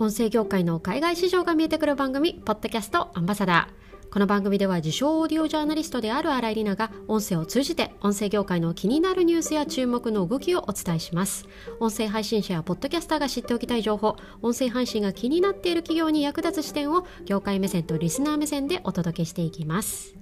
音声業界の海外市場が見えてくる番組ポッドキャストアンバサダー。この番組では自称オーディオジャーナリストである新井里奈が音声を通じて音声業界の気になるニュースや注目の動きをお伝えします。音声配信者やポッドキャスターが知っておきたい情報音声配信が気になっている企業に役立つ視点を業界目線とリスナー目線でお届けしていきます。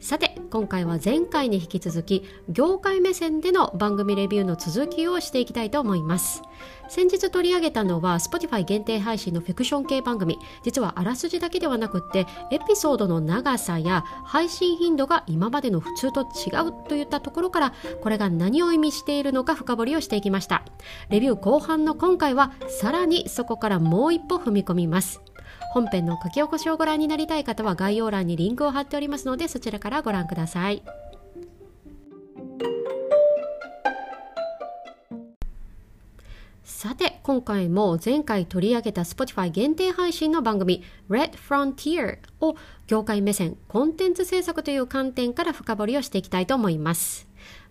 さて今回は前回に引き続き業界目線での番組レビューの続きをしていきたいと思います。先日取り上げたのは Spotify 限定配信のフィクション系番組。実はあらすじだけではなくってエピソードの長さや配信頻度が今までの普通と違うといったところからこれが何を意味しているのか深掘りをしていきました。レビュー後半の今回はさらにそこからもう一歩踏み込みます。本編の書き起こしをご覧になりたい方は概要欄にリンクを貼っておりますのでそちらからご覧ください。さて今回も前回取り上げた Spotify 限定配信の番組 Red Frontier を業界目線コンテンツ制作という観点から深掘りをしていきたいと思います。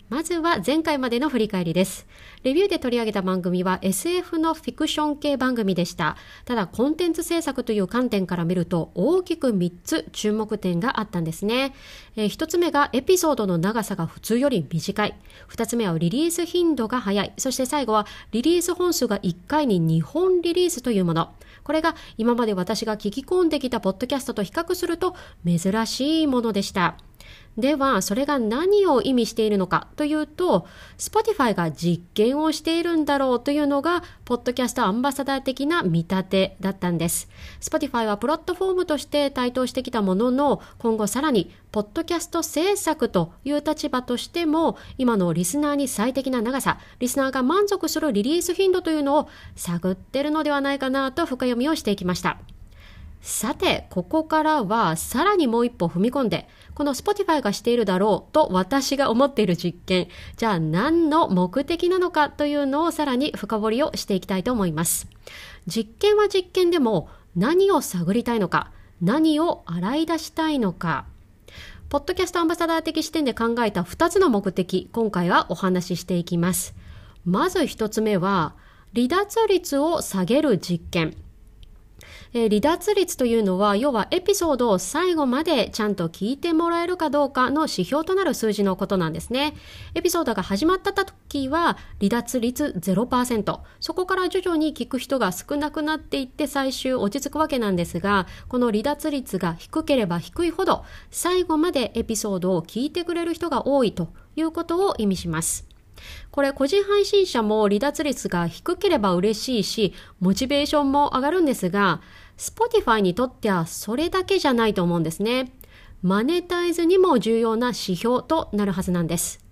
まずは前回までの振り返りです。レビューで取り上げた番組は SF のフィクション系番組でした。ただコンテンツ制作という観点から見ると大きく3つ注目点があったんですね。えー、1つ目がエピソードの長さが普通より短い。2つ目はリリース頻度が早い。そして最後はリリース本数が1回に2本リリースというもの。これが今まで私が聞き込んできたポッドキャストと比較すると珍しいものでした。では、それが何を意味しているのかというと、Spotify が実験をしているんだろうというのが、ポッドキャストアンバサダー的な見立てだったんです。Spotify はプラットフォームとして台頭してきたものの、今後さらに、ポッドキャスト制作という立場としても、今のリスナーに最適な長さ、リスナーが満足するリリース頻度というのを探ってるのではないかなと深読みをしていきました。さて、ここからはさらにもう一歩踏み込んで、この Spotify がしているだろうと私が思っている実験、じゃあ何の目的なのかというのをさらに深掘りをしていきたいと思います。実験は実験でも何を探りたいのか、何を洗い出したいのか、ポッドキャストアンバサダー的視点で考えた2つの目的、今回はお話ししていきます。まず1つ目は、離脱率を下げる実験。えー、離脱率というのは、要はエピソードを最後までちゃんと聞いてもらえるかどうかの指標となる数字のことなんですね。エピソードが始まった時は、離脱率0%。そこから徐々に聞く人が少なくなっていって最終落ち着くわけなんですが、この離脱率が低ければ低いほど、最後までエピソードを聞いてくれる人が多いということを意味します。これ個人配信者も離脱率が低ければ嬉しいし、モチベーションも上がるんですが、Spotify にとってはそれだけじゃないと思うんですね。マネタイズにも重要な指標となるはずなんです。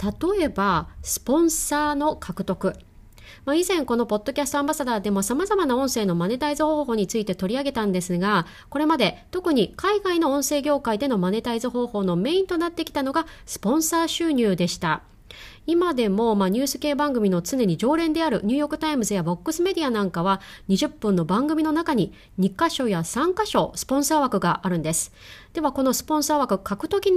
例えば、スポンサーの獲得。まあ、以前このポッドキャストアンバサダーでも様々な音声のマネタイズ方法について取り上げたんですが、これまで特に海外の音声業界でのマネタイズ方法のメインとなってきたのがスポンサー収入でした。今でも、まあ、ニュース系番組の常に常連であるニューヨークタイムズや Vox Media なんかは20分の番組の中に2箇所や3箇所スポンサー枠があるんです。ではこのスポンサー枠獲得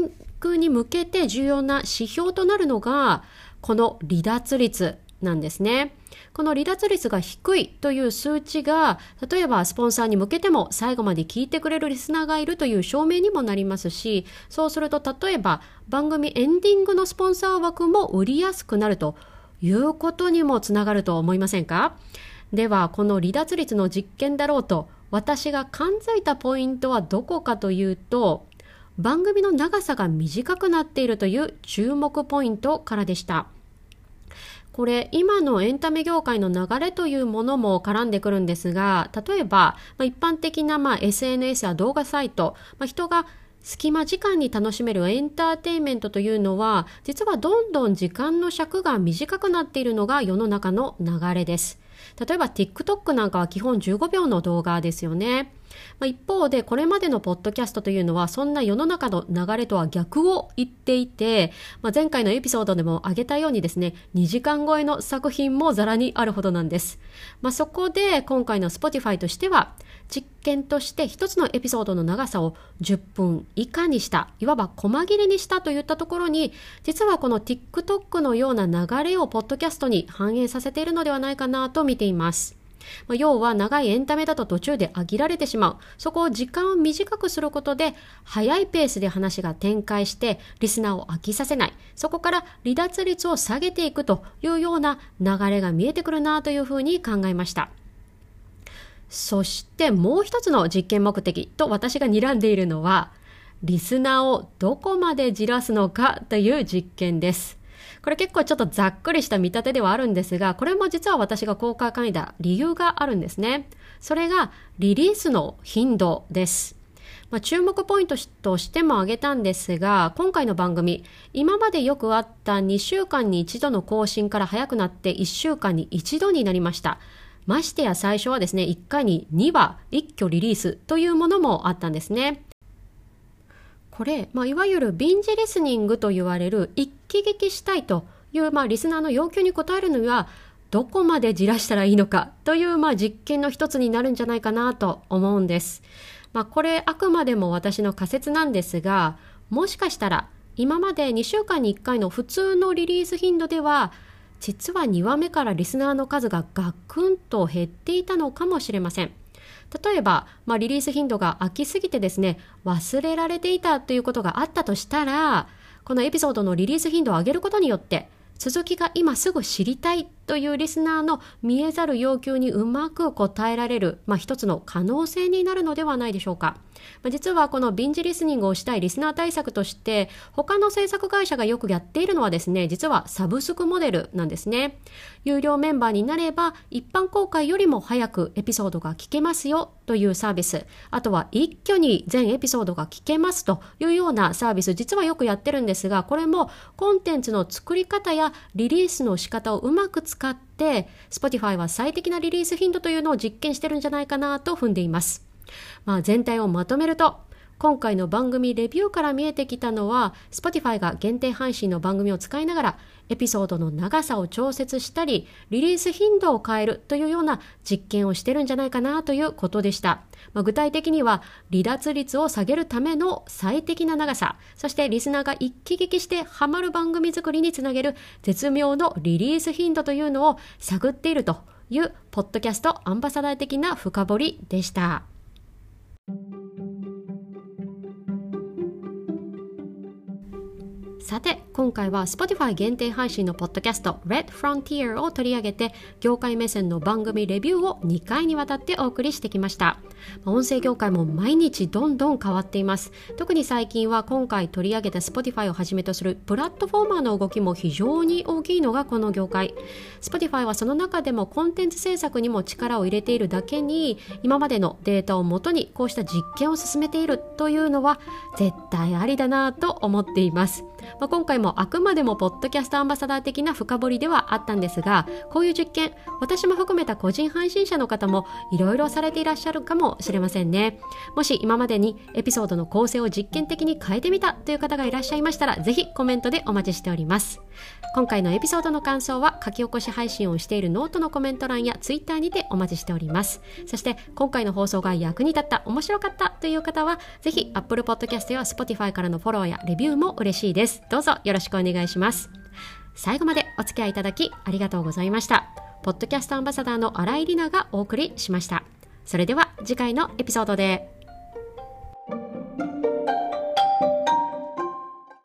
に向けて重要な指標となるのがこの離脱率なんですね。この離脱率が低いという数値が、例えばスポンサーに向けても最後まで聞いてくれるリスナーがいるという証明にもなりますし、そうすると例えば番組エンディングのスポンサー枠も売りやすくなるということにもつながると思いませんか？では、この離脱率の実験だろうと、私が感づいたポイントはどこかというと、番組の長さが短くなっているという注目ポイントからでした。これ今のエンタメ業界の流れというものも絡んでくるんですが例えば、まあ、一般的なまあ SNS や動画サイト、まあ、人が隙間時間に楽しめるエンターテインメントというのは実はどんどん時間の尺が短くなっているのが世の中の流れです。例えば TikTok なんかは基本15秒の動画ですよね。まあ、一方でこれまでのポッドキャストというのはそんな世の中の流れとは逆を言っていて、まあ、前回のエピソードでも挙げたようにですね2時間超えの作品もざらにあるほどなんです、まあ、そこで今回の Spotify としては実験として1つのエピソードの長さを10分以下にしたいわば細切れにしたといったところに実はこの TikTok のような流れをポッドキャストに反映させているのではないかなと見ています。まあ、要は長いエンタメだと途中で飽きられてしまう。そこを時間を短くすることで、早いペースで話が展開して、リスナーを飽きさせない。そこから離脱率を下げていくというような流れが見えてくるなというふうに考えました。そしてもう一つの実験目的と私が睨んでいるのは、リスナーをどこまでじらすのかという実験です。これ結構ちょっとざっくりした見立てではあるんですが、これも実は私が公開会だ理由があるんですね。それがリリースの頻度です。まあ、注目ポイントとしても挙げたんですが、今回の番組、今までよくあった2週間に1度の更新から早くなって1週間に1度になりました。ましてや最初はですね、1回に2話一挙リリースというものもあったんですね。これ、まあ、いわゆるビンジリスニングと言われる一気聞きしたいという、まあ、リスナーの要求に応えるにはどこまでじらしたらいいのかという、まあ、実験の一つになるんじゃないかなと思うんです。まあ、これあくまでも私の仮説なんですがもしかしたら今まで2週間に1回の普通のリリース頻度では実は2話目からリスナーの数がガクンと減っていたのかもしれません。例えば、まあ、リリース頻度が空きすぎてですね、忘れられていたということがあったとしたら、このエピソードのリリース頻度を上げることによって、続きが今すぐ知りたいというリスナーの見えざる要求にうまく応えられる、まあ、一つの可能性になるのではないでしょうか。まあ、実はこのビンジリスニングをしたいリスナー対策として他の制作会社がよくやっているのはですね実はサブスクモデルなんですね有料メンバーになれば一般公開よりも早くエピソードが聞けますよというサービスあとは一挙に全エピソードが聞けますというようなサービス実はよくやってるんですがこれもコンテンツの作り方やリリースの仕方をうまく使使って Spotify は最適なリリース頻度というのを実験してるんじゃないかなと踏んでいます。まあ、全体をまとめると今回の番組レビューから見えてきたのは Spotify が限定配信の番組を使いながらエピソードの長さを調節したりリリース頻度を変えるというような実験をしてるんじゃないかなということでした、まあ、具体的には離脱率を下げるための最適な長さそしてリスナーが一気聞きしてハマる番組作りにつなげる絶妙のリリース頻度というのを探っているというポッドキャストアンバサダー的な深掘りでした。さて今回は Spotify 限定配信のポッドキャスト Red Frontier を取り上げて業界目線の番組レビューを2回にわたってお送りしてきました。音声業界も毎日どんどん変わっています。特に最近は今回取り上げた Spotify をはじめとするプラットフォーマーの動きも非常に大きいのがこの業界。Spotify はその中でもコンテンツ制作にも力を入れているだけに今までのデータをもとにこうした実験を進めているというのは絶対ありだなと思っています。まあ、今回もあくまでもポッドキャストアンバサダー的な深掘りではあったんですがこういう実験私も含めた個人配信者の方もいろいろされていらっしゃるかもしれませんね。もし今までにエピソードの構成を実験的に変えてみたという方がいらっしゃいましたらぜひコメントでお待ちしております。今回のエピソードの感想は書き起こし配信をしているノートのコメント欄やツイッターにてお待ちしております。そして今回の放送が役に立った面白かったという方はぜひ Apple Podcast や Spotify からのフォローやレビューも嬉しいです。どうぞよろしくお願いします。最後までお付き合いいただきありがとうございました。ポッドキャストアンバサダーの新井里奈がお送りしました。それでは次回のエピソードで。